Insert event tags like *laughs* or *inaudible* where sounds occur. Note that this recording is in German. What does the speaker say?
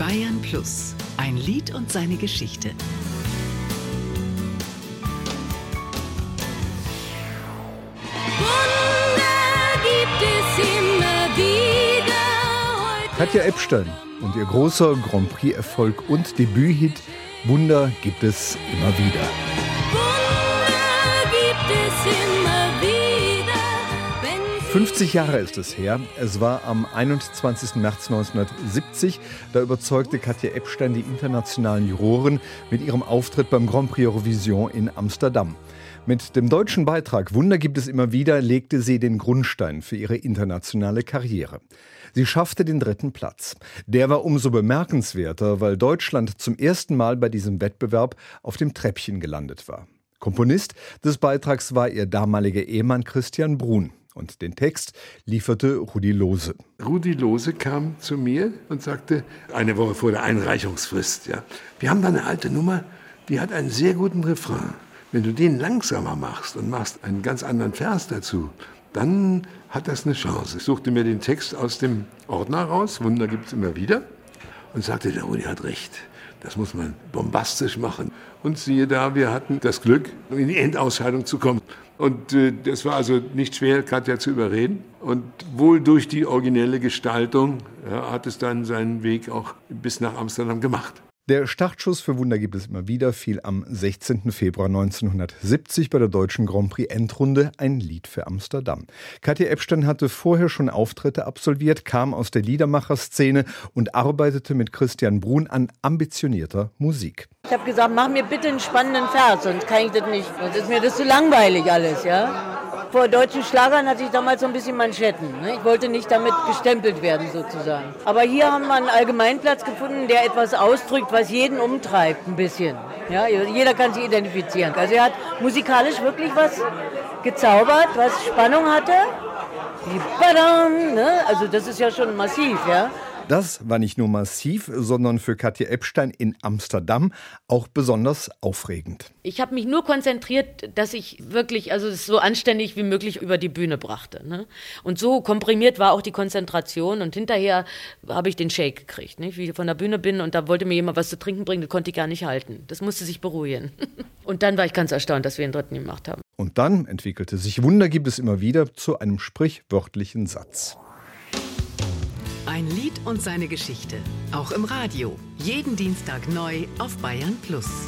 Bayern Plus, ein Lied und seine Geschichte. Katja Epstein und ihr großer Grand Prix-Erfolg und Debüthit Wunder gibt es immer wieder. Wunder gibt es immer wieder. 50 Jahre ist es her. Es war am 21. März 1970. Da überzeugte Katja Epstein die internationalen Juroren mit ihrem Auftritt beim Grand Prix Eurovision in Amsterdam. Mit dem deutschen Beitrag Wunder gibt es immer wieder legte sie den Grundstein für ihre internationale Karriere. Sie schaffte den dritten Platz. Der war umso bemerkenswerter, weil Deutschland zum ersten Mal bei diesem Wettbewerb auf dem Treppchen gelandet war. Komponist des Beitrags war ihr damaliger Ehemann Christian Brun. Und den Text lieferte Rudi Lose. Rudi Lose kam zu mir und sagte, eine Woche vor der Einreichungsfrist, ja, wir haben da eine alte Nummer, die hat einen sehr guten Refrain. Wenn du den langsamer machst und machst einen ganz anderen Vers dazu, dann hat das eine Chance. Ich suchte mir den Text aus dem Ordner raus, Wunder gibt es immer wieder, und sagte, der Rudi hat recht. Das muss man bombastisch machen. Und siehe da, wir hatten das Glück, in die Endausscheidung zu kommen. Und äh, das war also nicht schwer, Katja zu überreden. Und wohl durch die originelle Gestaltung ja, hat es dann seinen Weg auch bis nach Amsterdam gemacht. Der Startschuss für Wunder gibt es immer wieder, fiel am 16. Februar 1970 bei der deutschen Grand Prix Endrunde ein Lied für Amsterdam. Katja Epstein hatte vorher schon Auftritte absolviert, kam aus der Liedermacherszene und arbeitete mit Christian Brun an ambitionierter Musik. Ich habe gesagt, mach mir bitte einen spannenden Vers, sonst kann ich das nicht. Sonst ist mir das zu langweilig alles, ja vor deutschen Schlagern hatte ich damals so ein bisschen Manschetten. Ne? Ich wollte nicht damit gestempelt werden sozusagen. Aber hier haben wir einen Allgemeinplatz gefunden, der etwas ausdrückt, was jeden umtreibt ein bisschen. Ja, jeder kann sich identifizieren. Also er hat musikalisch wirklich was gezaubert, was Spannung hatte. Badam, ne? Also das ist ja schon massiv, ja. Das war nicht nur massiv, sondern für Katja Epstein in Amsterdam auch besonders aufregend. Ich habe mich nur konzentriert, dass ich wirklich, also es so anständig wie möglich über die Bühne brachte. Ne? Und so komprimiert war auch die Konzentration. Und hinterher habe ich den Shake gekriegt, nicht? wie ich von der Bühne bin. Und da wollte mir jemand was zu trinken bringen, das konnte ich gar nicht halten. Das musste sich beruhigen. *laughs* und dann war ich ganz erstaunt, dass wir den dritten gemacht haben. Und dann entwickelte sich Wunder gibt es immer wieder zu einem sprichwörtlichen Satz. Ein Lied und seine Geschichte. Auch im Radio. Jeden Dienstag neu auf Bayern Plus.